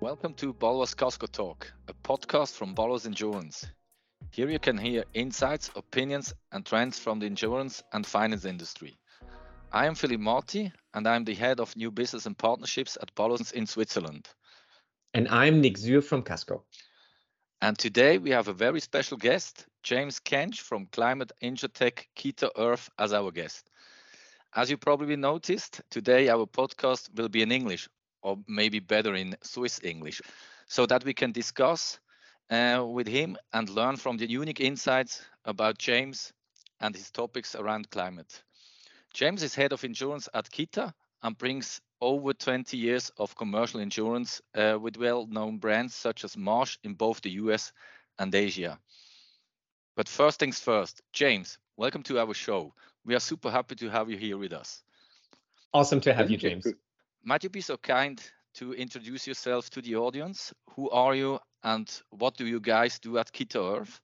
Welcome to Baloise KASKO Talk, a podcast from Baloise Insurance. Here you can hear insights, opinions, and trends from the insurance and finance industry. I am Philipp Marty, and I'm the head of new business and partnerships at Baloise in Switzerland. And I'm Nick Sühr from KASKO. And today we have a very special guest, James Kench from Climate Insurtech Kita Earth, as our guest. As you probably noticed, today our podcast will be in English, or maybe better in Swiss English, so that we can discuss uh, with him and learn from the unique insights about James and his topics around climate. James is head of insurance at Kita and brings over 20 years of commercial insurance uh, with well-known brands such as Marsh in both the US and Asia. But first things first, James, welcome to our show. We are super happy to have you here with us. Awesome to have you, James. Might you be so kind to introduce yourself to the audience? Who are you and what do you guys do at Kita Earth?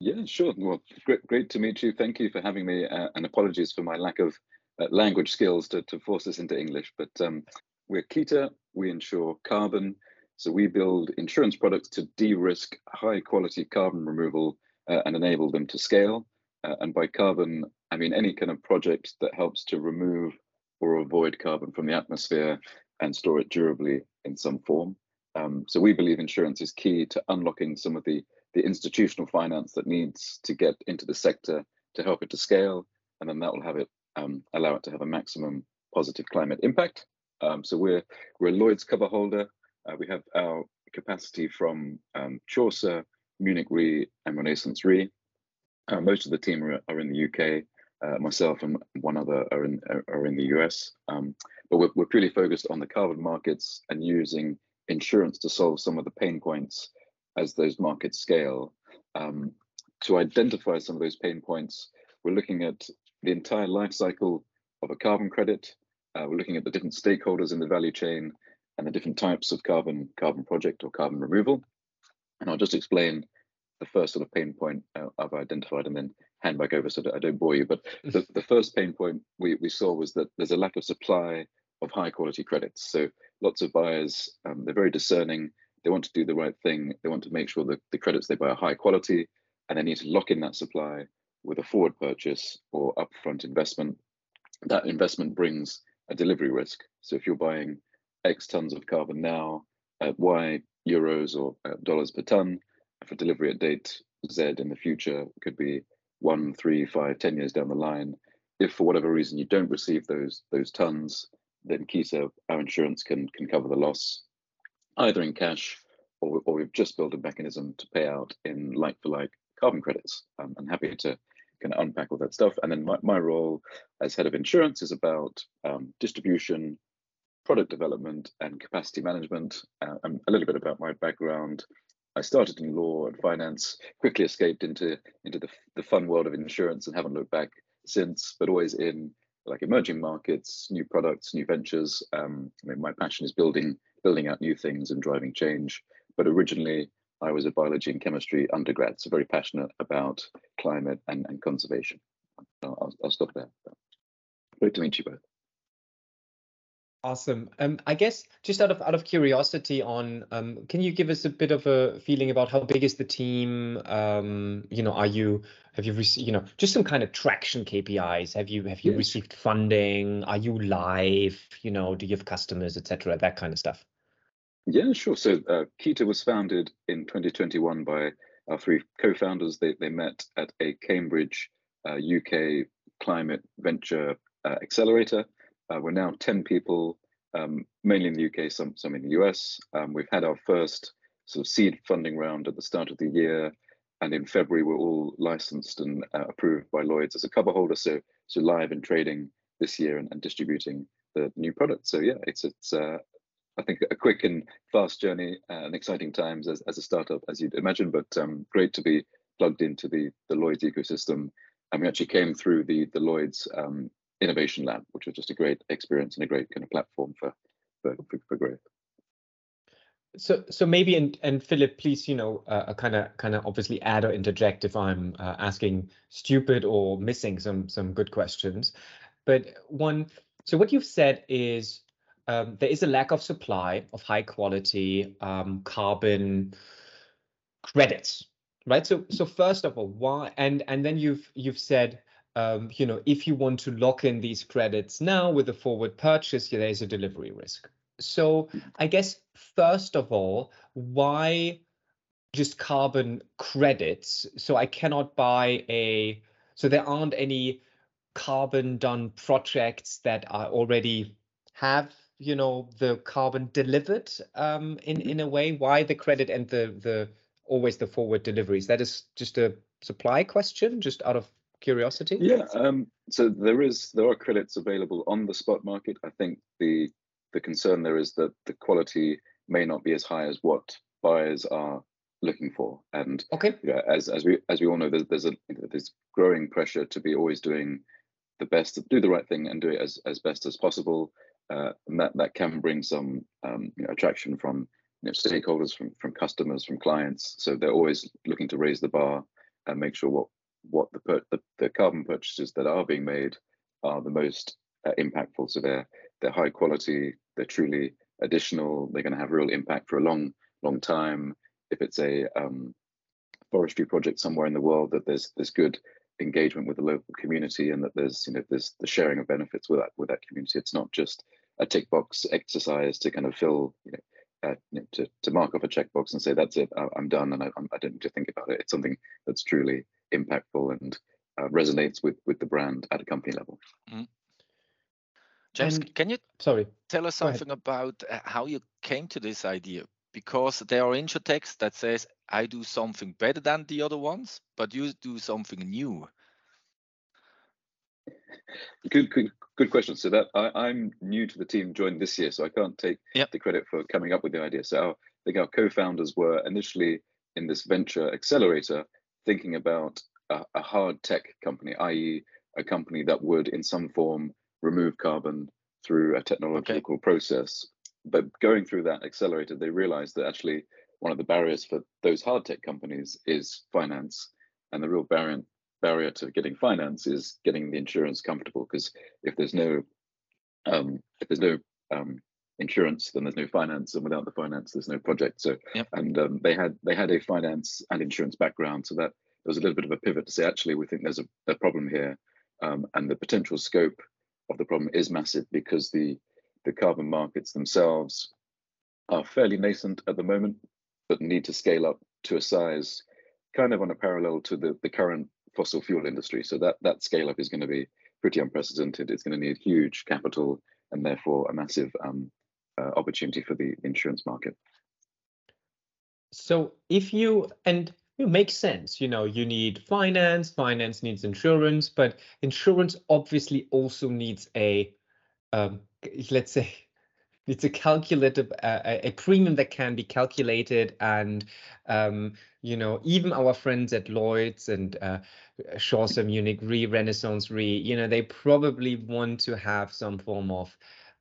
Yeah, sure. Well, great, great to meet you. Thank you for having me, uh, and apologies for my lack of uh, language skills to, to force us into English. But um, we're Kita. We insure carbon, so we build insurance products to de-risk high-quality carbon removal uh, and enable them to scale. Uh, and by carbon, I mean any kind of project that helps to remove or avoid carbon from the atmosphere and store it durably in some form. Um, so we believe insurance is key to unlocking some of the, the institutional finance that needs to get into the sector to help it to scale, and then that will have it um, allow it to have a maximum positive climate impact. Um, so we're we're Lloyd's cover holder. Uh, we have our capacity from um, Chaucer, Munich Re, and Renaissance Re. Uh, most of the team are, are in the UK. Uh, myself and one other are in are in the US. Um, but we're, we're purely focused on the carbon markets and using insurance to solve some of the pain points as those markets scale. Um, to identify some of those pain points, we're looking at the entire life cycle of a carbon credit. Uh, we're looking at the different stakeholders in the value chain and the different types of carbon carbon project or carbon removal. And I'll just explain the first sort of pain point uh, I've identified and then hand back over so that I don't bore you. But the, the first pain point we, we saw was that there's a lack of supply of high quality credits. So lots of buyers, um, they're very discerning. They want to do the right thing. They want to make sure that the credits they buy are high quality and they need to lock in that supply with a forward purchase or upfront investment. That investment brings a delivery risk. So if you're buying X tons of carbon now at Y euros or uh, dollars per ton, for delivery at date Z in the future could be one, three, five, ten years down the line. If for whatever reason you don't receive those those tons, then Kita, our insurance can can cover the loss, either in cash or, or we've just built a mechanism to pay out in like for like carbon credits. Um, I'm happy to kind of unpack all that stuff. And then my, my role as head of insurance is about um, distribution, product development, and capacity management. Uh, and a little bit about my background. I started in law and finance, quickly escaped into into the, the fun world of insurance and haven't looked back since, but always in like emerging markets, new products, new ventures. Um, I mean, my passion is building building out new things and driving change. But originally, I was a biology and chemistry undergrad, so very passionate about climate and, and conservation. I'll, I'll stop there. Great to meet you both. Awesome. Um, I guess just out of out of curiosity, on um, can you give us a bit of a feeling about how big is the team? Um, you know, are you have you received you know just some kind of traction KPIs? Have you have you yes. received funding? Are you live? You know, do you have customers, etc. That kind of stuff. Yeah, sure. So uh, Kita was founded in 2021 by our three co-founders. They they met at a Cambridge uh, UK climate venture uh, accelerator uh, we're now 10 people, um, mainly in the UK, some, some in the US. Um, we've had our first sort of seed funding round at the start of the year. And in February, we're all licensed and uh, approved by Lloyd's as a cover holder. So, so live and trading this year and, and distributing the new product. So yeah, it's, it's uh, I think a quick and fast journey uh, and exciting times as, as a startup, as you'd imagine, but um, great to be plugged into the, the Lloyd's ecosystem. And we actually came through the, the Lloyd's um, innovation lab, which was just a great experience and a great kind of platform for for, for, for growth. So, so maybe and and Philipp, please, you know, kind of kind of obviously add or interject if I'm uh, asking stupid or missing some some good questions. but one. So what you've said is um, there is a lack of supply of high quality um, carbon credits, right? So so first of all, why? And and then you've you've said. Um, you know, if you want to lock in these credits now with a forward purchase, yeah, there's a delivery risk. So I guess first of all, why just carbon credits? So I cannot buy a. So there aren't any carbon done projects that are already have you know the carbon delivered um, in in a way. Why the credit and the the always the forward deliveries? That is just a supply question, just out of curiosity. Yeah. Um, so there is there are credits available on the spot market. I think the the concern there is that the quality may not be as high as what buyers are looking for. And okay, yeah, as as we as we all know, there's there's a there's growing pressure to be always doing the best, do the right thing, and do it as as best as possible. Uh, and that that can bring some um, you know, attraction from you know, stakeholders, from from customers, from clients. So they're always looking to raise the bar and make sure what what the per, the, the carbon purchases that are being made are the most uh, impactful. So they're they're high quality, they're truly additional, they're going to have real impact for a long long time. If it's a um, forestry project somewhere in the world, that there's there's good engagement with the local community and that there's you know there's the sharing of benefits with that with that community. It's not just a tick box exercise to kind of fill you know. Uh, you know, to, to mark off a checkbox and say that's it I'm done and I, I don't need to think about it it's something that's truly impactful and uh, resonates with with the brand at a company level mm. James, and, can you sorry tell us something about uh, how you came to this idea? Because there are insurtechs that says I do something better than the other ones, but you do something new. Good, good, good question. So that I, am new to the team, joined this year, so I can't take yep. the credit for coming up with the idea. So our, I think our co-founders were initially in this venture accelerator, thinking about a, a hard tech company, i.e., a company that would, in some form, remove carbon through a technological okay. process. But going through that accelerator, they realized that actually one of the barriers for those hard tech companies is finance. And the real barrier, barrier to getting finance is getting the insurance comfortable. Because if there's no um, if there's no um, insurance, then there's no finance, and without the finance, there's no project. So, yep. and um, they had they had a finance and insurance background, so that there was a little bit of a pivot to say, actually, we think there's a, a problem here, um, and the potential scope of the problem is massive because the the carbon markets themselves are fairly nascent at the moment, but need to scale up to a size kind of on a parallel to the, the current fossil fuel industry. So that that scale up is going to be pretty unprecedented. It's going to need huge capital and therefore a massive um, uh, opportunity for the insurance market. So if you and it makes sense. You know, you need finance, finance needs insurance, but insurance obviously also needs a, um, let's say, it's a calculated uh, a premium that can be calculated and um, you know even our friends at lloyd's and uh, munich re renaissance re you know they probably want to have some form of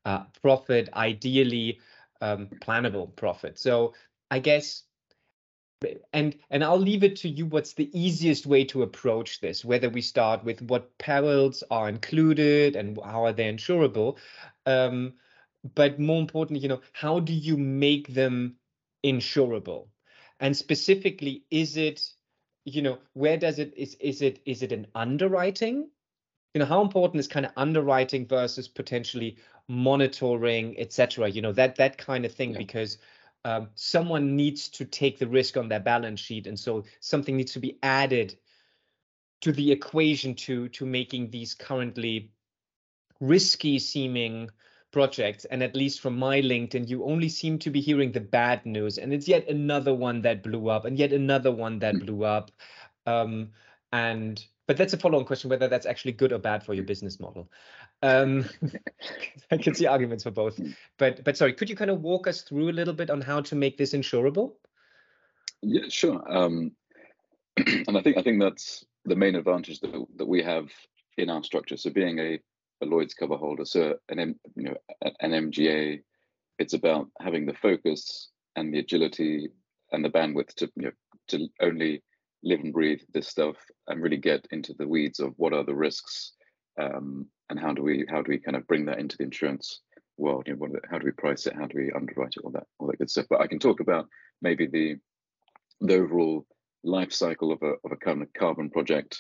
uh, profit ideally um, plannable profit. So i guess and and I'll leave it to you what's the easiest way to approach this? Whether we start with what perils are included and how are they insurable um, but more importantly you know how do you make them insurable? And specifically is it you know where does it is is it is it an underwriting you know how important is kind of underwriting versus potentially monitoring etc you know that that kind of thing yeah. because um, someone needs to take the risk on their balance sheet, and so something needs to be added to the equation to to making these currently risky seeming projects and at least from my linkedin you only seem to be hearing the bad news and it's yet another one that blew up and yet another one that hmm. blew up um, and but that's a follow-on question whether that's actually good or bad for your business model. Um, i can see arguments for both. But but sorry could you kind of walk us through a little bit on how to make this insurable? Yeah sure. Um, and i think i think that's the main advantage that, that we have in our structure. So being a, a lloyd's cover holder so an M, you know an mga it's about having the focus and the agility and the bandwidth to you know to only live and breathe this stuff and really get into the weeds of what are the risks um, and how do we how do we kind of bring that into the insurance world? You know, how do we price it? How do we underwrite it? All that all that good stuff. But I can talk about maybe the the overall life cycle of a of a kind of carbon project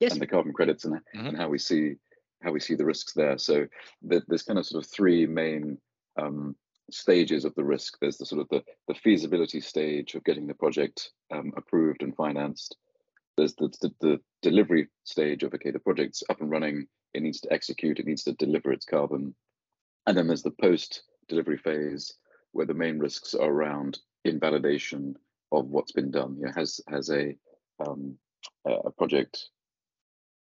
yes. and the carbon credits and, mm-hmm. and how we see how we see the risks there. So the, there's kind of sort of three main um, stages of the risk. There's the sort of the, the feasibility stage of getting the project um, approved and financed. There's the, the, the, delivery stage of, okay, the project's up and running, it needs to execute, it needs to deliver its carbon. And then there's the post delivery phase where the main risks are around invalidation of what's been done. You know, has has a um, a project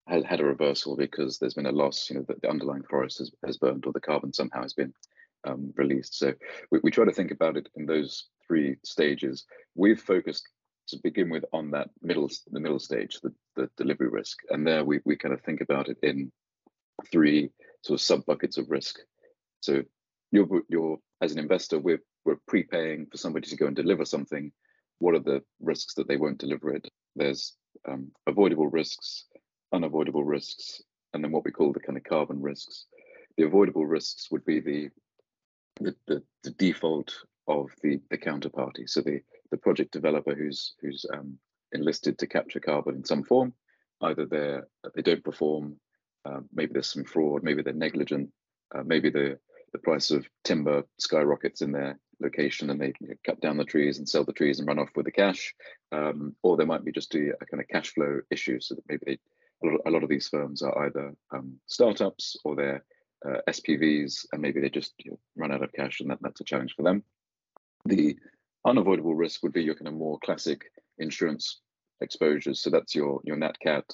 had had a reversal because there's been a loss, you know, the underlying forest has, has burned or the carbon somehow has been um, released. So we, we try to think about it in those three stages. We've focused to begin with on that middle the middle stage, the, the delivery risk. And there we, we kind of think about it in three sort of sub buckets of risk. So you're you're as an investor, we're we're prepaying for somebody to go and deliver something. What are the risks that they won't deliver it? There's um, avoidable risks, unavoidable risks, and then what we call the kind of carbon risks. The avoidable risks would be the the, the, the default of the, the counterparty. So the, the project developer who's who's um, enlisted to capture carbon in some form, either they they don't perform, uh, maybe there's some fraud, maybe they're negligent, uh, maybe the the price of timber skyrockets in their location and they you know, cut down the trees and sell the trees and run off with the cash, um, or there might be just a, a, kind of cash flow issue. So that maybe they, a, lot, a lot of these firms are either um, startups or they're uh, SPVs, and maybe they just you know, run out of cash, and that, that's a challenge for them. The unavoidable risk would be your kind of more classic insurance exposures. So that's your your nat cat,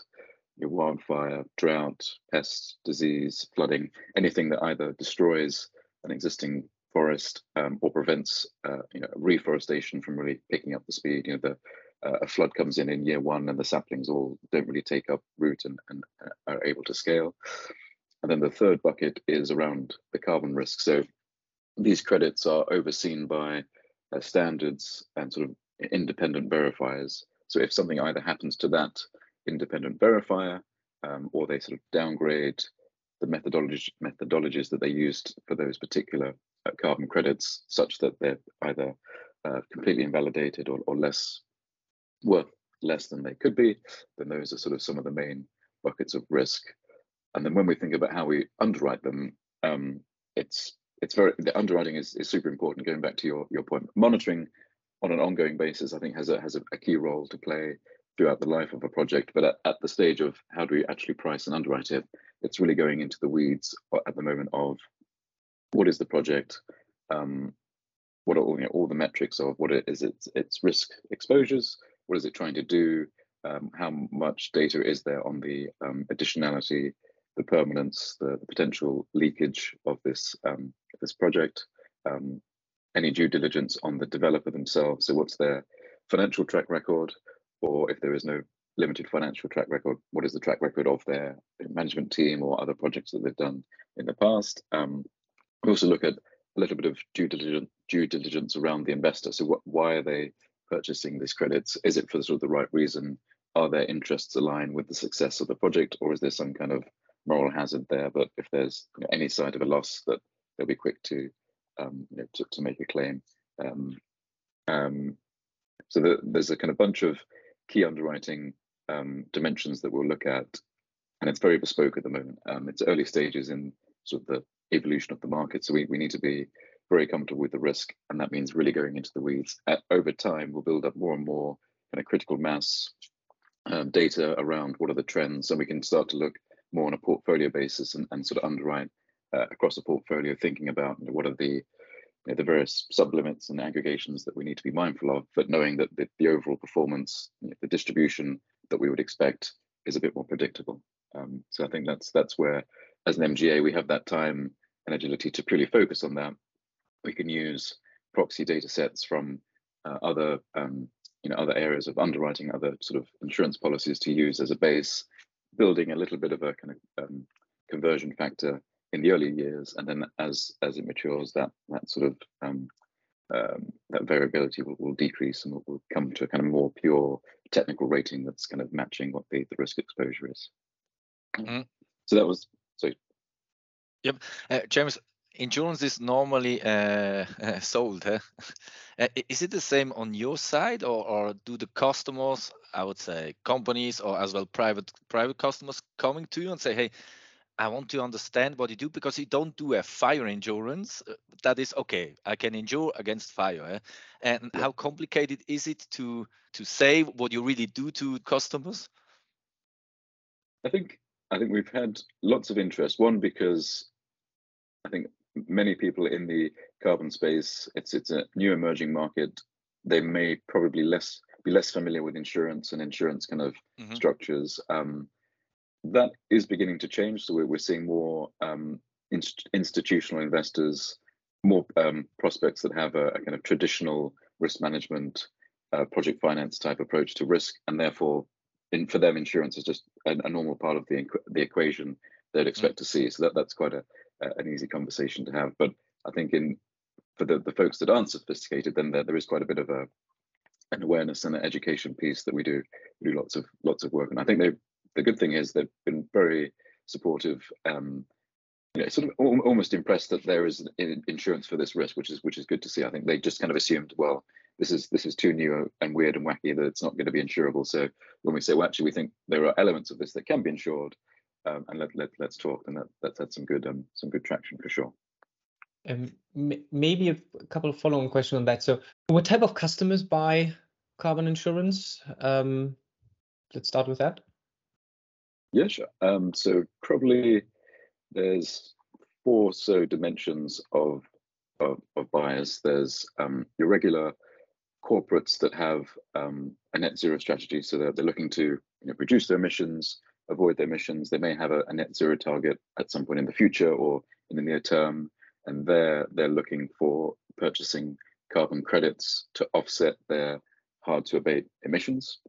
your wildfire, drought, pests, disease, flooding, anything that either destroys an existing forest um, or prevents uh, you know reforestation from really picking up the speed. You know the uh, a flood comes in in year one and the saplings all don't really take up root and, and uh, are able to scale. And then the third bucket is around the carbon risk. So these credits are overseen by uh, standards and sort of independent verifiers. So if something either happens to that independent verifier um, or they sort of downgrade the methodologies that they used for those particular uh, carbon credits such that they're either uh, completely invalidated or, or less worth less than they could be, then those are sort of some of the main buckets of risk. And then when we think about how we underwrite them, um, it's it's very the underwriting is, is super important. Going back to your your point, monitoring on an ongoing basis, I think has a has a, a key role to play throughout the life of a project. But at, at the stage of how do we actually price and underwrite it, it's really going into the weeds at the moment of what is the project, um, what are all, you know, all the metrics of what it is its its risk exposures, what is it trying to do, um, how much data is there on the um, additionality the permanence, the, the potential leakage of this um, this project, um, any due diligence on the developer themselves. So what's their financial track record, or if there is no limited financial track record, what is the track record of their management team or other projects that they've done in the past? Um, we also look at a little bit of due diligence, due diligence around the investor. So what, why are they purchasing these credits? Is it for sort of the right reason? Are their interests aligned with the success of the project, or is there some kind of moral hazard there, but if there's you know, any side of a loss, that they'll be quick to um, you know, to, to, make a claim. Um, um, so the, there's a kind of bunch of key underwriting um, dimensions that we'll look at, and it's very bespoke at the moment. Um, it's early stages in sort of the evolution of the market, so we, we need to be very comfortable with the risk, and that means really going into the weeds. At, over time, we'll build up more and more kind of critical mass um, data around what are the trends, and we can start to look more on a portfolio basis and, and sort of underwrite uh, across a portfolio, thinking about you know, what are the you know, the various sublimits and aggregations that we need to be mindful of, but knowing that the, the overall performance, you know, the distribution that we would expect is a bit more predictable. Um, so I think that's that's where, as an MGA, we have that time and agility to purely focus on that. We can use proxy data sets from uh, other um, you know other areas of underwriting, other sort of insurance policies to use as a base building a little bit of a kind of um, conversion factor in the early years, and then as as it matures, that that sort of um, um, that variability will, will decrease and will, will, come to a kind of more pure technical rating that's kind of matching what the, the risk exposure is. Mm-hmm. So that was so Yep, uh, James. Insurance is normally uh, sold. Huh? is it the same on your side, or, or do the customers, I would say, companies or as well private private customers coming to you and say, "Hey, I want to understand what you do because you don't do a fire insurance. Uh, that is okay. I can insure against fire. Eh? And yeah. how complicated is it to to say what you really do to customers? I think I think we've had lots of interest. One because I think many people in the carbon space, it's it's a new emerging market. They may probably less be less familiar with insurance and insurance kind of mm -hmm. structures. Um, that is beginning to change. So we're, we're seeing more um, inst institutional investors, more um, prospects that have a, a, kind of traditional risk management, uh, project finance type approach to risk, and therefore, in, for them, insurance is just a, a normal part of the the equation they'd expect mm to see. So that that's quite a, an easy conversation to have. But I think in for the, the folks that aren't sophisticated, then there, there is quite a bit of a an awareness and an education piece that we do we do lots of lots of work and I think they the good thing is they've been very supportive. Um, you know, sort of almost impressed that there is insurance for this risk, which is which is good to see. I think they just kind of assumed, well, this is this is too new and weird and wacky that it's not going to be insurable. So when we say, well, actually, we think there are elements of this that can be insured, um, and let, let let's talk, and that that's had some good um some good traction for sure. Um, maybe a couple of follow-on questions on that. So, what type of customers buy carbon insurance? Um, let's start with that. Yeah, sure. Um, so probably there's four so dimensions of of, of buyers. There's um, your regular corporates that have um, a net zero strategy, so they're, they're looking to you know, reduce their emissions, avoid their emissions. They may have a, a, net zero target at some point in the future or in the near term, and they're they're looking for purchasing carbon credits to offset their hard to abate emissions.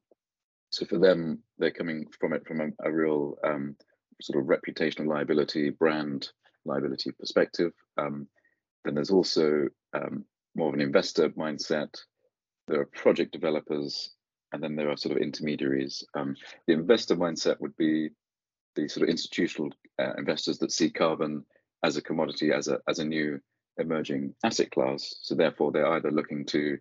So for them, they're coming from it from a, a real um, sort of reputational liability, brand liability perspective. Um, then there's also um, more of an investor mindset. There are project developers, and then there are sort of intermediaries. Um, the investor mindset would be the sort of institutional uh, investors that see carbon as a commodity, as a as a new emerging asset class. So therefore, they're either looking to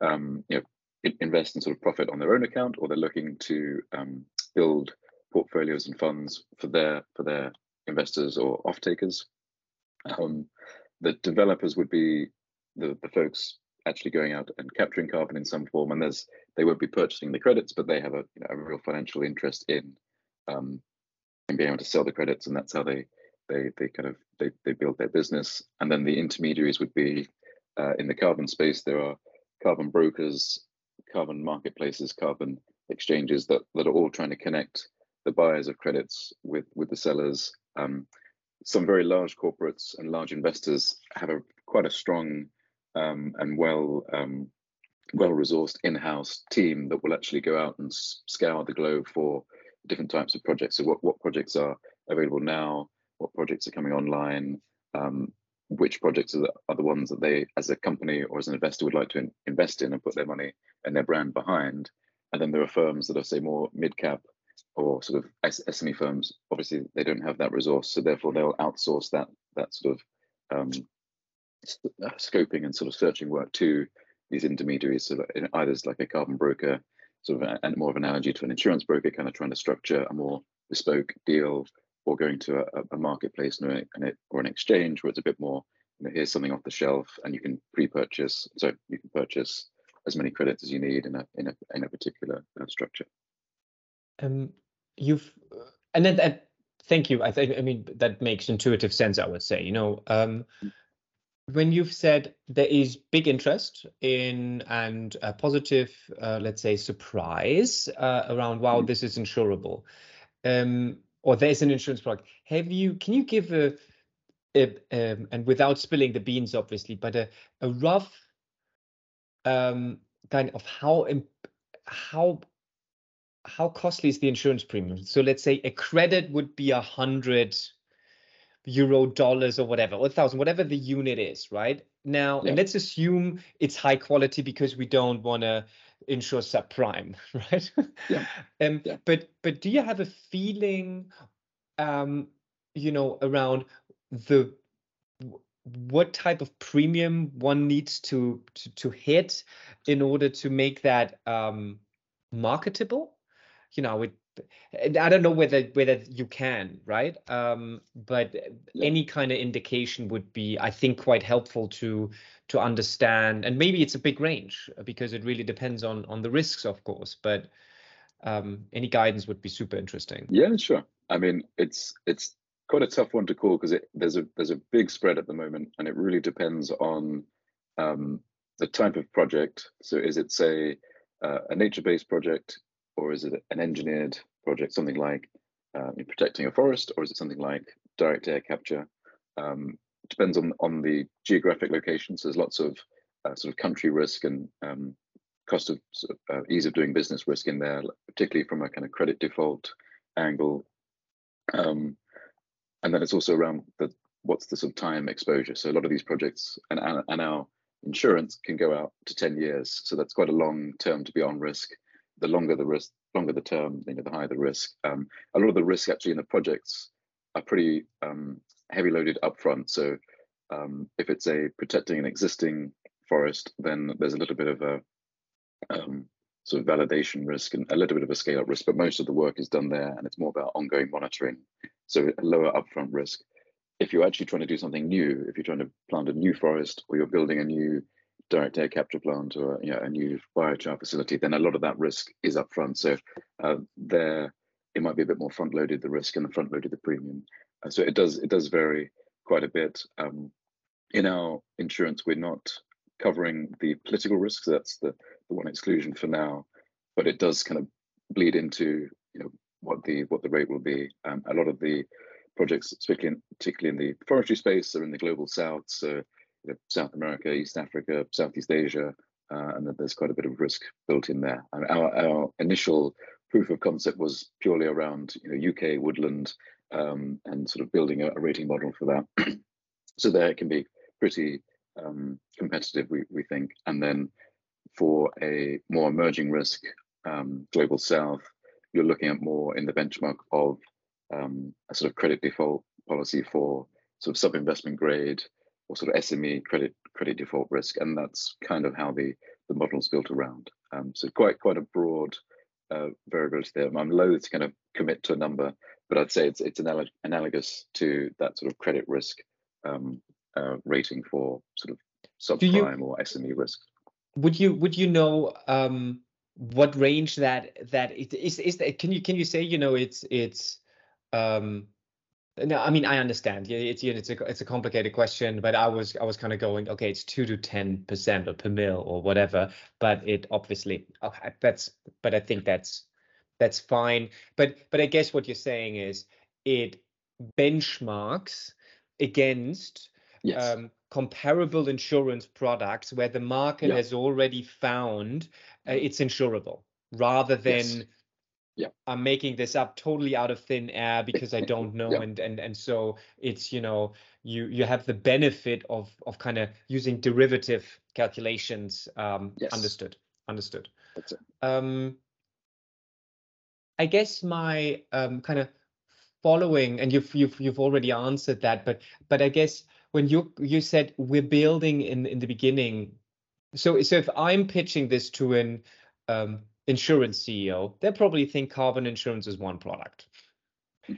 um, you know invest and sort of profit on their own account, or they're looking to um, build portfolios and funds for their for their investors or off takers. Um, the developers would be the, the folks actually going out and capturing carbon in some form, and there's they won't be purchasing the credits, but they have a, you know, a real financial interest in um, in being able to sell the credits, and that's how they they they kind of they, they build their business. And then the intermediaries would be uh, in the carbon space. There are carbon brokers carbon marketplaces, carbon exchanges that, that are all trying to connect the buyers of credits with, with the sellers. Um, some very large corporates and large investors have a quite a strong um, and well um, well resourced in-house team that will actually go out and scour the globe for different types of projects. So what, what projects are available now, what projects are coming online, um, which projects are the, are the ones that they, as a company or as an investor, would like to in, invest in and put their money and their brand behind. And then there are firms that are, say, more mid cap or sort of SME firms. Obviously, they don't have that resource, so therefore they'll outsource that that sort of um, uh, scoping and sort of searching work to these intermediaries. So that either as like a carbon broker, sort of, and more of an analogy to an insurance broker, kind of trying to structure a more bespoke deal or going to a, a marketplace or an, or an exchange where it's a bit more, you know, here's something off the shelf and you can pre-purchase, so you can purchase as many credits as you need in a in a in a particular uh, structure. Um, you've and then that, thank you. I think I mean that makes intuitive sense. I would say, you know, um, when you've said there is big interest in and a positive, uh, let's say, surprise uh, around, wow, mm. this is insurable. Um, or there's an insurance product. Have you? Can you give a, a um, and without spilling the beans, obviously, but a, a rough um, kind of how how how costly is the insurance premium? So let's say a credit would be a hundred euro dollars or whatever, or a thousand, whatever the unit is, right? Now, yeah. and let's assume it's high quality because we don't want to insure subprime, right? Yeah. um, yeah. But but do you have a feeling, um, you know, around the what type of premium one needs to to, to hit in order to make that um, marketable you know it i don't know whether whether you can right? Um, but yeah. any kind of indication would be i think quite helpful to to understand. And maybe it's a big range because it really depends on on the risks of course but um, any guidance would be super interesting. Yeah sure. I mean it's it's quite a tough one to call because there's a there's a big spread at the moment, and it really depends on um, the type of project. So, is it say uh, a nature-based project, or is it an engineered project, something like uh, protecting a forest, or is it something like direct air capture? Um, depends on on the geographic location. So, there's lots of uh, sort of country risk and um, cost of uh, ease of doing business risk in there, particularly from a kind of credit default angle. Um, and then it's also around the what's the sort of time exposure. So a lot of these projects and, and our insurance can go out to 10 years. So that's quite a long term to be on risk. The longer the risk, longer the term, you know, the higher the risk. Um, a lot of the risk actually in the projects are pretty um, heavy loaded upfront. So um, if it's a protecting an existing forest, then there's a little bit of a um, sort of validation risk and a little bit of a scale up risk, but most of the work is done there and it's more about ongoing monitoring. So a lower upfront risk. If you're actually trying to do something new, if you're trying to plant a new forest or you're building a new direct air capture plant or you know, a new biochar facility, then a lot of that risk is upfront. So uh, there, it might be a bit more front loaded the risk and the front loaded the premium. Uh, so it does it does vary quite a bit. Um, in our insurance, we're not covering the political risks. That's the the one exclusion for now, but it does kind of bleed into you know what the what the rate will be. Um, a lot of the projects, particularly in, particularly in the forestry space, are in the global south, so South America, East Africa, Southeast Asia, uh, and that there's quite a bit of risk built in there. Our, our initial proof of concept was purely around you know UK woodland um, and sort of building a, a rating model for that. so there it can be pretty um, competitive, we, we think. And then for a more emerging risk, um, global south, you're looking at more in the benchmark of um, a sort of credit default policy for sort of sub-investment grade or sort of SME credit credit default risk, and that's kind of how the the model is built around. Um, so quite quite a broad uh, variability there. I'm loath to kind of commit to a number, but I'd say it's it's analog analogous to that sort of credit risk um, uh, rating for sort of subprime or SME risk would you would you know um, what range that that it is is that, can you can you say you know it's it's um no i mean i understand yeah it's it's a it's a complicated question but i was i was kind of going okay it's 2 to 10 percent or per mil or whatever but it obviously okay that's but i think that's that's fine but but i guess what you're saying is it benchmarks against yes. um, comparable insurance products where the market yeah. has already found uh, it's insurable rather than yes. Yeah i'm making this up totally out of thin air because i don't know yeah. and and and so it's you know you you have the benefit of of kind of using derivative calculations um yes. understood understood that's it um i guess my um kind of following and you've you've you've already answered that but but i guess when you you said we're building in in the beginning so so if i'm pitching this to an um, insurance ceo they probably think carbon insurance is one product.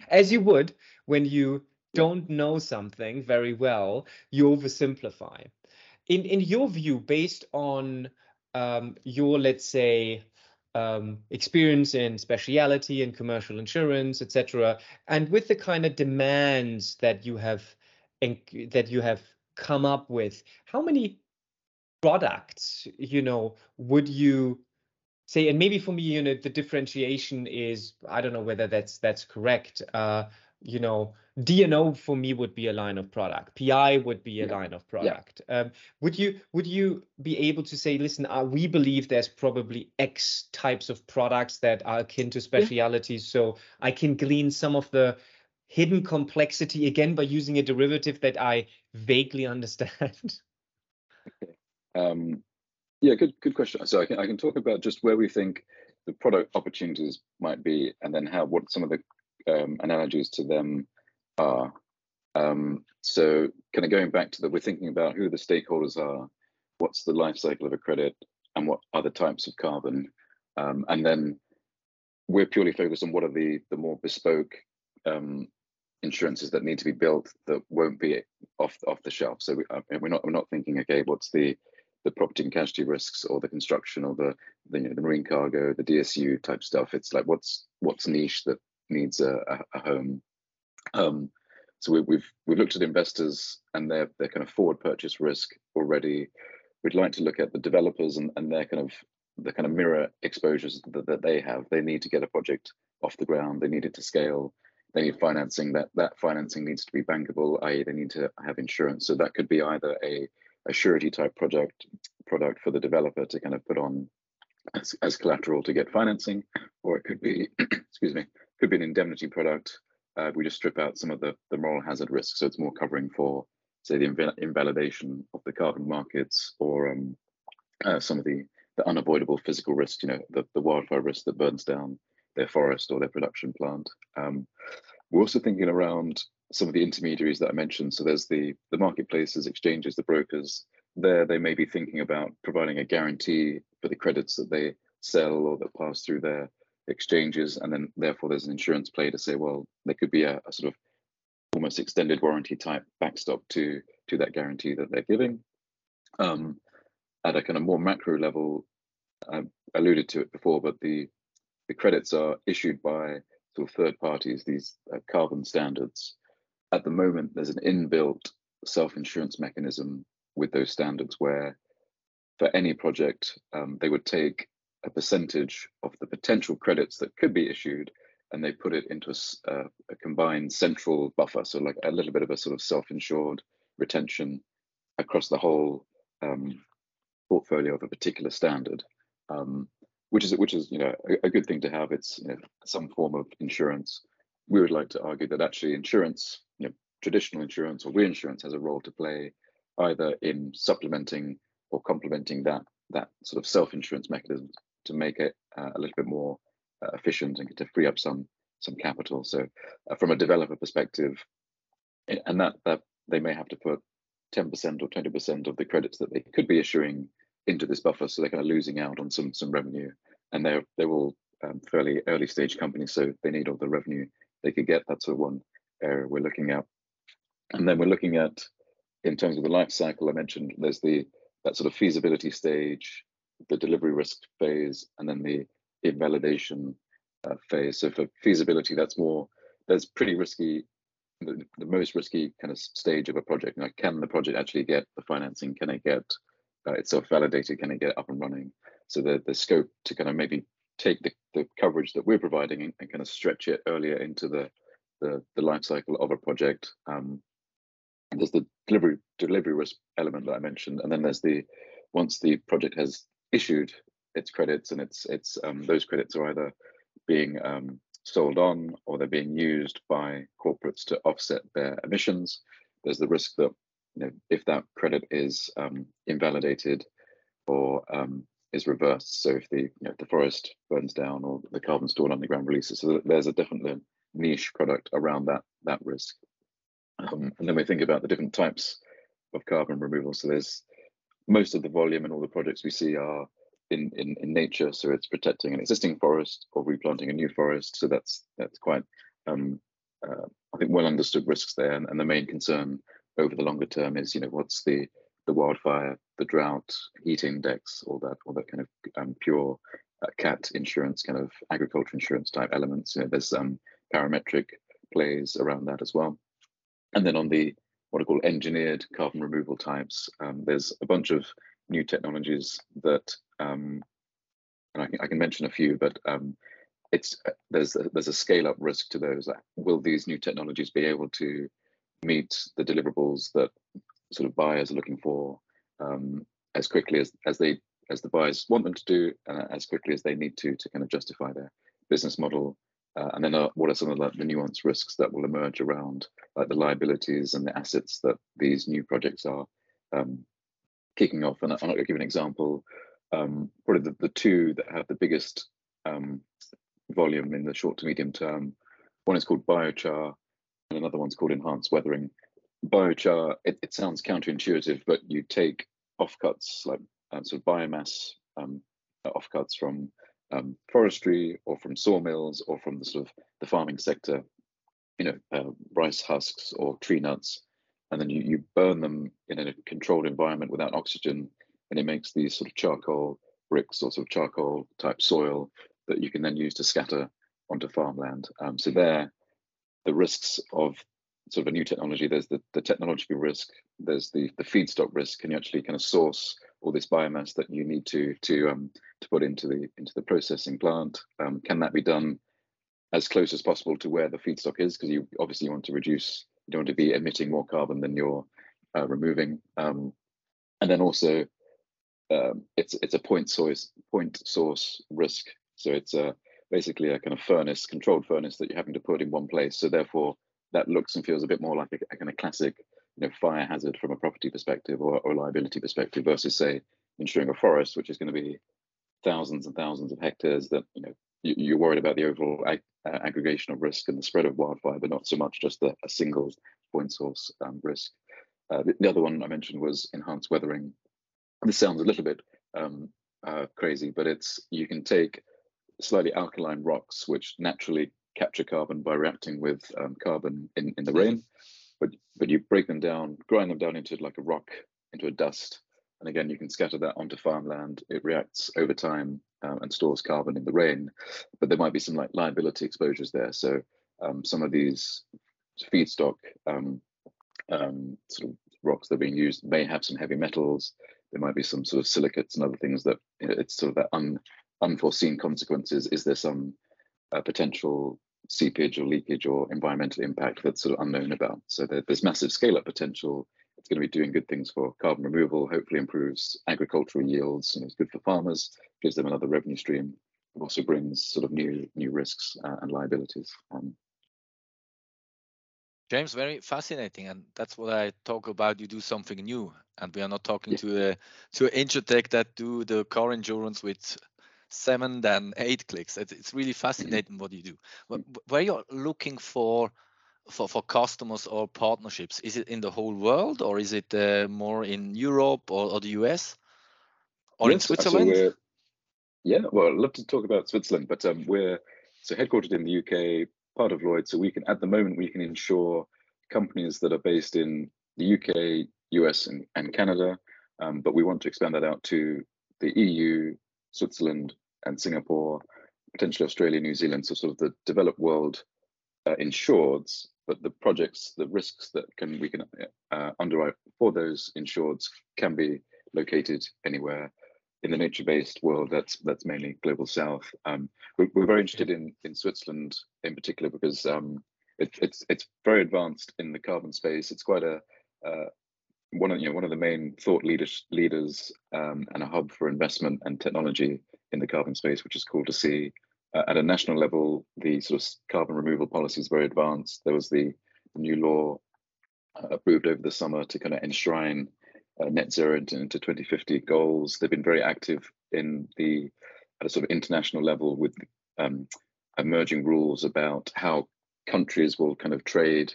As you would when you don't know something very well you oversimplify. In in your view based on um, your let's say um, experience in specialty and commercial insurance etc and with the kind of demands that you have and that you have come up with how many products you know would you say and maybe for me you know the differentiation is i don't know whether that's that's correct uh you know D&O for me would be a line of product pi would be a yeah. line of product yeah. um, would you would you be able to say listen uh, we believe there's probably x types of products that are akin to specialities yeah. so i can glean some of the hidden complexity again by using a derivative that I vaguely understand? Okay. Um, yeah, good good question. So I can I can talk about just where we think the product opportunities might be, and then how what some of the um, analogies to them are. Um, so kind of going back to that, we're thinking about who the stakeholders are, what's the life cycle of a credit, and what other types of carbon, um, and then we're purely focused on what are the the more bespoke um, insurances that need to be built that won't be off off the shelf. So we, uh, we're not we're not thinking okay, what's the the property and casualty risks or the construction or the the, you know, the marine cargo, the DSU type stuff. It's like what's what's niche that needs a, a, a home. Um, so we, we've we've looked at investors and their their kind of forward purchase risk already. We'd like to look at the developers and, and their kind of the kind of mirror exposures that, that they have. They need to get a project off the ground. They need it to scale they need financing that that financing needs to be bankable i.e they need to have insurance so that could be either a, a surety type project product for the developer to kind of put on as, as collateral to get financing or it could be excuse me could be an indemnity product uh, we just strip out some of the, the moral hazard risk so it's more covering for say the inv invalidation of the carbon markets or um, uh, some of the the unavoidable physical risks you know the, the wildfire risk that burns down their forest or their production plant. Um, we're also thinking around some of the intermediaries that I mentioned. So there's the the marketplaces, exchanges, the brokers. There, they may be thinking about providing a guarantee for the credits that they sell or that pass through their exchanges, and then therefore there's an insurance play to say, well, there could be a, a sort of almost extended warranty type backstop to to that guarantee that they're giving. Um, at a kind of more macro level, I alluded to it before, but the the credits are issued by sort of third parties, these uh, carbon standards. At the moment, there's an inbuilt self-insurance mechanism with those standards where for any project, um, they would take a percentage of the potential credits that could be issued and they put it into a, a combined central buffer. So like a little bit of a sort of self-insured retention across the whole um, portfolio of a particular standard. Um, which is which is you know a, a good thing to have. It's you know, some form of insurance. We would like to argue that actually insurance, traditional insurance or reinsurance has a role to play, either in supplementing or complementing that that sort of self-insurance mechanism to make it uh, a little bit more uh, efficient and to free up some some capital. So uh, from a developer perspective, and that that they may have to put 10% or 20% of the credits that they could be issuing into this buffer, so they're kind of losing out on some some revenue. And they're they're all um, fairly early stage companies, so they need all the revenue they could get. That's of one area we're looking at. And then we're looking at, in terms of the life cycle, I mentioned there's the that sort of feasibility stage, the delivery risk phase, and then the invalidation uh, phase. So for feasibility, that's more that's pretty risky. The, the most risky kind of stage of a project. Can the project actually get the financing? Can it get uh, itself validated, can it get up and running? So the, the scope to kind of maybe take the, the coverage that we're providing and, and kind of stretch it earlier into the, the, the life cycle of a project. Um, there's the delivery delivery risk element that I mentioned, and then there's the once the project has issued its credits and it's it's um, those credits are either being um, sold on or they're being used by corporates to offset their emissions. There's the risk that you know, if that credit is um, invalidated or um, is reversed. So if the you know, the forest burns down or the carbon stored underground releases, so there's a different niche product around that that risk. Um, and then we think about the different types of carbon removal. So there's most of the volume and all the projects we see are in, in, in nature. So it's protecting an existing forest or replanting a new forest. So that's that's quite um, uh, I think well understood risks there. And, and the main concern over the longer term is you know what's the the wildfire, the drought, heat index, all that, all that kind of um, pure uh, cat insurance, kind of agriculture insurance type elements. You know, there's um, parametric plays around that as well. And then on the what I call engineered carbon removal types, um, there's a bunch of new technologies that, um, and I can, I can mention a few, but um, it's uh, there's a, there's a scale up risk to those. Will these new technologies be able to meet the deliverables that sort of buyers are looking for um, as quickly as, as they as the buyers want them to do uh, as quickly as they need to to kind of justify their business model uh, and then uh, what are some of the, the nuanced risks that will emerge around like the liabilities and the assets that these new projects are um, kicking off and i'm not going to give an example um, probably the, the two that have the biggest um, volume in the short to medium term one is called biochar and another one's called enhanced weathering. Biochar, it, it sounds counterintuitive, but you take offcuts like uh, sort of biomass um, offcuts from um, forestry or from sawmills or from the sort of the farming sector, you know, uh, rice husks or tree nuts, and then you, you burn them in a controlled environment without oxygen, and it makes these sort of charcoal bricks or sort of charcoal type soil that you can then use to scatter onto farmland. Um, so there, the risks of sort of a new technology, there's the, the technological risk, there's the, the feedstock risk. Can you actually kind of source all this biomass that you need to to um, to put into the into the processing plant? Um, can that be done as close as possible to where the feedstock is? Because you obviously want to reduce, you don't want to be emitting more carbon than you're uh, removing. Um, and then also, um, it's it's a point source point source risk. So it's a basically a kind of furnace, controlled furnace that you're having to put in one place. So therefore, that looks and feels a bit more like a, a kind of classic, you know, fire hazard from a property perspective or, or liability perspective versus say insuring a forest, which is going to be thousands and thousands of hectares that you know you, are worried about the overall ag uh, aggregation of risk and the spread of wildfire, but not so much just the, a single point source um, risk. Uh, the, the, other one I mentioned was enhanced weathering. This sounds a little bit um, uh, crazy, but it's you can take slightly alkaline rocks which naturally capture carbon by reacting with um, carbon in, in the rain. But but you break them down, grind them down into like a rock, into a dust, and again you can scatter that onto farmland. It reacts over time uh, and stores carbon in the rain. But there might be some like liability exposures there. So um, some of these feedstock um, um, sort of rocks that are being used may have some heavy metals. There might be some sort of silicates and other things that you know, it's sort of that un, unforeseen consequences. Is there some uh, potential seepage or leakage or environmental impact that's sort of unknown about. So there, there's massive scale up potential. It's going to be doing good things for carbon removal, hopefully improves agricultural yields, and it's good for farmers, gives them another revenue stream. It also brings sort of new new risks uh, and liabilities. Um, James, very fascinating, and that's what I talk about. You do something new, and we are not talking yeah. to a to Insurtech that do the car insurance with seven than eight clicks. It's, it's really fascinating what you do. Where you're looking for for for customers or partnerships, is it in the whole world or is it uh, more in Europe or, or, the US or yes, in Switzerland? yeah, well, I'd love to talk about Switzerland, but um, we're so headquartered in the UK, part of Lloyd. So we can, at the moment, we can insure companies that are based in the UK, US, and, and Canada. Um, but we want to expand that out to the EU, Switzerland, and Singapore, potentially Australia, New Zealand, so sort of the developed world uh, insureds, but the projects, the risks that can we can uh, underwrite for those insureds can be located anywhere in the nature-based world. That's that's mainly global south. Um, we're, we're, very interested in in Switzerland in particular because um, it, it's it's very advanced in the carbon space. It's quite a uh, one of you know one of the main thought leaders leaders um, and a hub for investment and technology in the carbon space, which is cool to see. Uh, at a national level, the sort of carbon removal policy is very advanced. There was the, new law uh, approved over the summer to kind of enshrine uh, net zero into, into 2050 goals. They've been very active in the at a sort of international level with um, emerging rules about how countries will kind of trade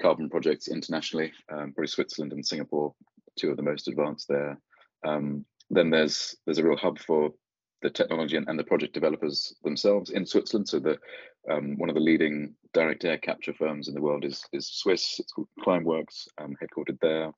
carbon projects internationally. Um, probably Switzerland and Singapore, two of the most advanced there. Um, then there's there's a real hub for the technology and, and, the project developers themselves in Switzerland. So the um, one of the leading direct air capture firms in the world is is Swiss. It's called Climeworks, um, headquartered there.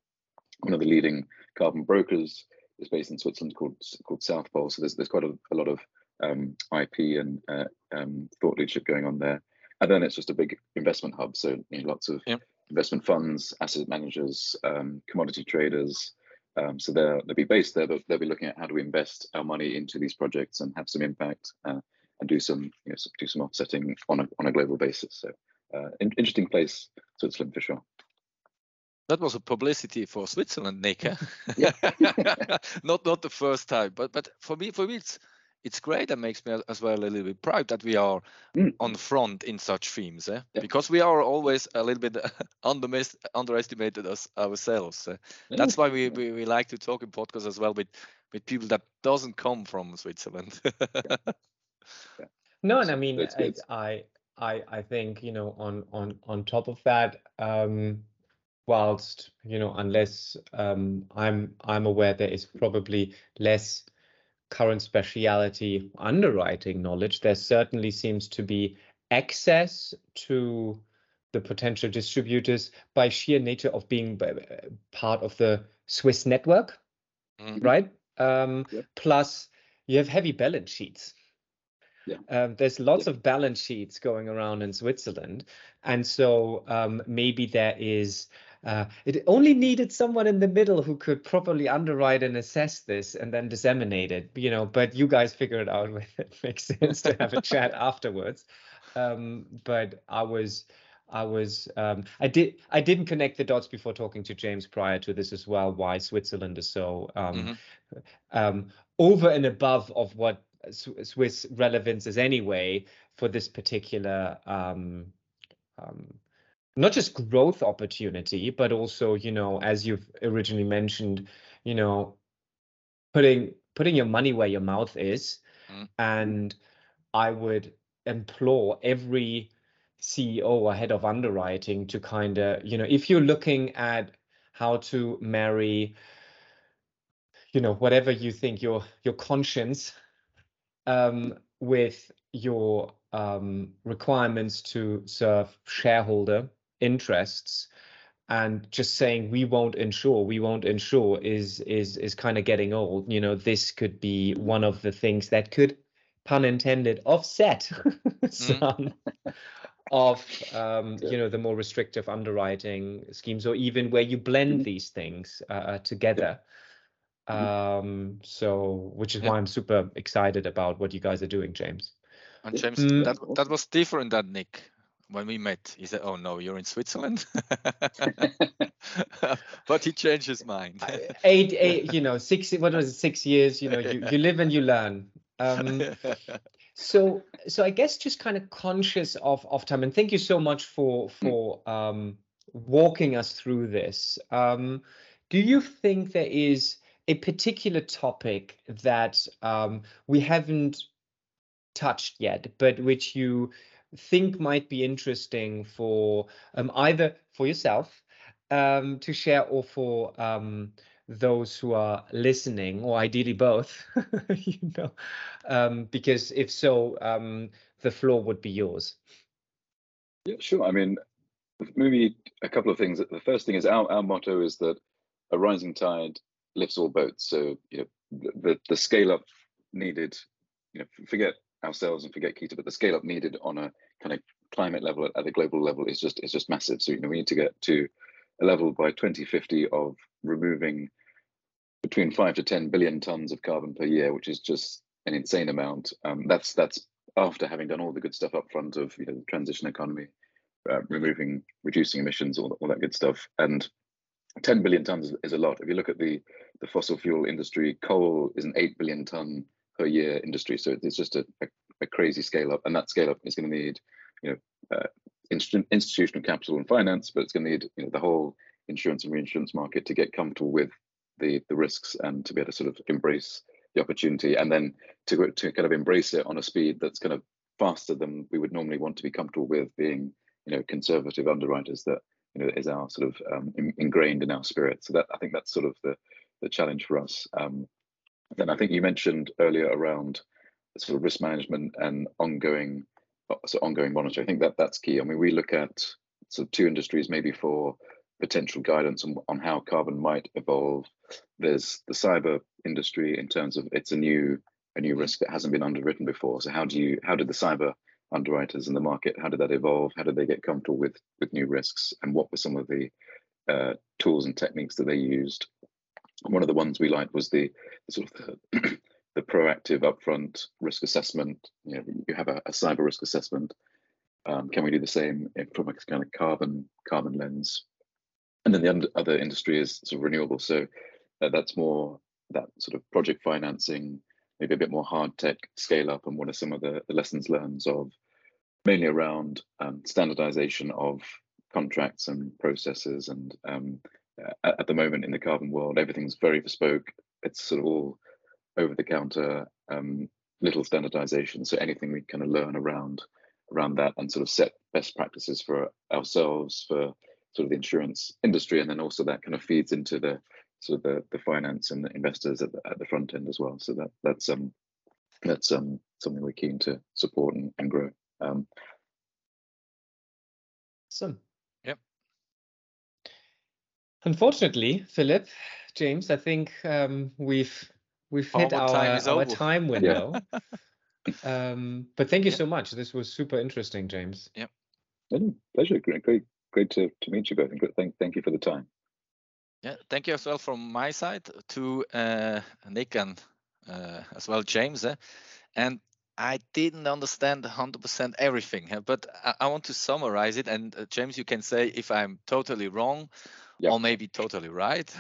One of the leading carbon brokers is based in Switzerland called called South Pole. So there's there's quite a, a lot of um, IP and uh, um, thought leadership going on there. And then it's just a big investment hub. So you know, lots of yep. investment funds, asset managers, um, commodity traders, um, so they'll, they'll be based there, but they'll be looking at how do we invest our money into these projects and have some impact uh, and do some you know do some offsetting on a on a global basis. So uh, in, interesting place, Switzerland for sure. That was a publicity for Switzerland, Nick. Yeah. not not the first time, but but for me for me it's it's great and makes me as well a little bit proud that we are mm. on front in such themes eh? yeah. because we are always a little bit underestimated us ourselves eh? yeah. that's why we, we, we, like to talk in podcasts as well with with people that doesn't come from switzerland yeah. no and i mean I, I, I I think you know on on on top of that, um, whilst you know unless um, I'm I'm aware there is probably less current speciality underwriting knowledge, there certainly seems to be access to the potential distributors by sheer nature of being part of the Swiss network, mm. right? Um, yep. Plus, you have heavy balance sheets. Yeah. Um, there's lots yeah. of balance sheets going around in Switzerland, and so um, maybe there is. Uh, it only needed someone in the middle who could properly underwrite and assess this and then disseminate it, you know. But you guys figure it out. It makes sense to have a chat afterwards. Um, but I was, I was, um, I did, I didn't connect the dots before talking to James prior to this as well. Why Switzerland is so um, mm-hmm. um, over and above of what Swiss relevance is anyway for this particular um, um, not just growth opportunity, but also, you know, as you've originally mentioned, you know, putting putting your money where your mouth is. Mm. And I would implore every CEO or head of underwriting to kind of, you know, if you're looking at how to marry, you know, whatever you think your your conscience um, with your um, requirements to serve shareholder interests and just saying we won't insure we won't insure is is is kind of getting old you know this could be one of the things that could pun intended offset some mm. of um, yeah. you know the more restrictive underwriting schemes or even where you blend mm. these things uh, uh together Mm-hmm. Um, so which is yeah. why I'm super excited about what you guys are doing, James. And James, mm. that that was different than Nick when we met. He said, "Oh no, you're in Switzerland," but he changed his mind. eight, eight, you know, six. What was it? Six years. You know, you, you live and you learn. Um, so, so I guess just kind of conscious of of time, and thank you so much for for um, walking us through this. Um, do you think there is a particular topic that um, we haven't touched yet, but which you think might be interesting for um, either for yourself um, to share or for um, those who are listening, or ideally both, you know, um, because if so, um, the floor would be yours. Yeah, sure. I mean, maybe a couple of things. The first thing is our, our motto is that a rising tide lifts all boats. So you know, the the scale up needed, you know, forget ourselves and forget Kita, but the scale up needed on a kind of climate level at, the global level is just is just massive. So you know we need to get to a level by 2050 of removing between five to 10 billion tons of carbon per year, which is just an insane amount. Um, that's that's after having done all the good stuff up front of you know the transition economy, uh, removing, reducing emissions, all, all that good stuff, and 10 billion tons is a lot. If you look at the, the fossil fuel industry, coal is an 8 billion ton per year industry. So it's just a, a, a crazy scale up. And that scale up is going to need, you know, uh, institutional capital and finance, but it's going to need, you know, the whole insurance and reinsurance market to get comfortable with the, the risks and to be able to sort of embrace the opportunity and then to, to kind of embrace it on a speed that's kind of faster than we would normally want to be comfortable with being, you know, conservative underwriters that you know is our sort of um, in, ingrained in our spirit. So that I think that's sort of the the challenge for us. Um, then I think you mentioned earlier around sort of risk management and ongoing uh, so ongoing monitoring. I think that that's key. I mean, we look at sort of two industries maybe for potential guidance on, on how carbon might evolve. There's the cyber industry in terms of it's a new a new risk that hasn't been underwritten before. So how do you how did the cyber underwriters in the market? How did that evolve? How did they get comfortable with with new risks? And what were some of the uh, tools and techniques that they used? One of the ones we liked was the, sort of the, the, proactive upfront risk assessment. You know, you have a, a cyber risk assessment. Um, can we do the same from a kind of carbon carbon lens? And then the other industry is sort of renewable. So uh, that's more that sort of project financing, maybe a bit more hard tech scale up and what are some of the, the lessons learned of mainly around um, standardization of contracts and processes and um, at, at, the moment in the carbon world everything's very bespoke. It's sort of all over the counter um, little standardization. So anything we kind of learn around around that and sort of set best practices for ourselves for sort of the insurance industry and then also that kind of feeds into the sort of the, the finance and the investors at the, at the front end as well. So that that's um that's um something we're keen to support and, and grow. Um awesome unfortunately Philipp james i think um we've we've hit our, time, our time window yeah. um but thank you yeah. so much this was super interesting james yeah pleasure great great great to, to meet you both and thank, thank you for the time. Yeah, thank you as well from my side to uh, Nick and uh, as well James. Eh? And I didn't understand 100% everything, but I, I, want to summarize it. And uh, James, you can say if I'm totally wrong or maybe totally right.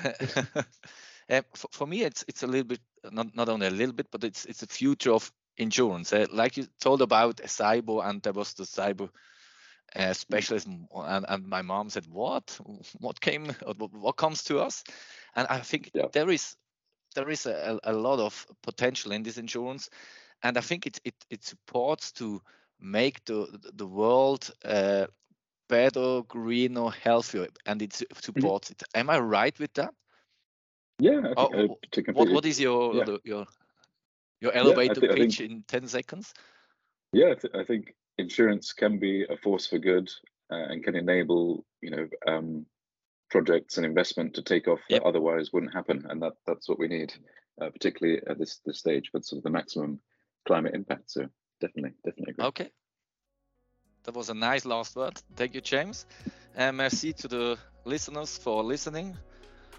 uh, for, for, me, it's it's a little bit not not only a little bit, but it's it's a future of insurance. Eh? like you told about Cyber, and there was the Cyber uh, specialism and, and my mom said what what came what comes to us and i think yeah. there is there is a, a lot of potential in this insurance and i think it it, it supports to make the the world uh, better greener healthier and it supports mm-hmm. it am i right with that yeah oh, what, what is your yeah. the, your your elevator yeah, think, pitch think, in 10 seconds yeah I, th- I think insurance can be a force for good uh, and can enable you know um, projects and investment to take off yep. that otherwise wouldn't happen and that that's what we need uh, particularly at this this stage but sort of the maximum climate impact so definitely definitely agree. okay that was a nice last word. Thank you james. And merci to the listeners for listening.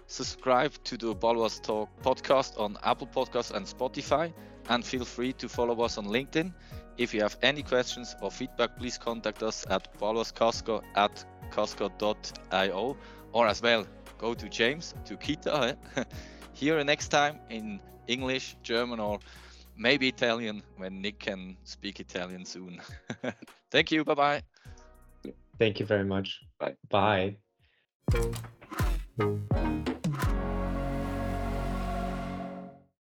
Subscribe to the Baloise Talk podcast on Apple Podcasts and Spotify and feel free to follow us on LinkedIn. If you have any questions or feedback, please contact us at baloisekasko at kasko.io or as well, go to James, to Kita. Hear you next time in English, German, or maybe Italian when Nick can speak Italian soon. Thank you. Bye bye. Thank you very much. Bye. Bye.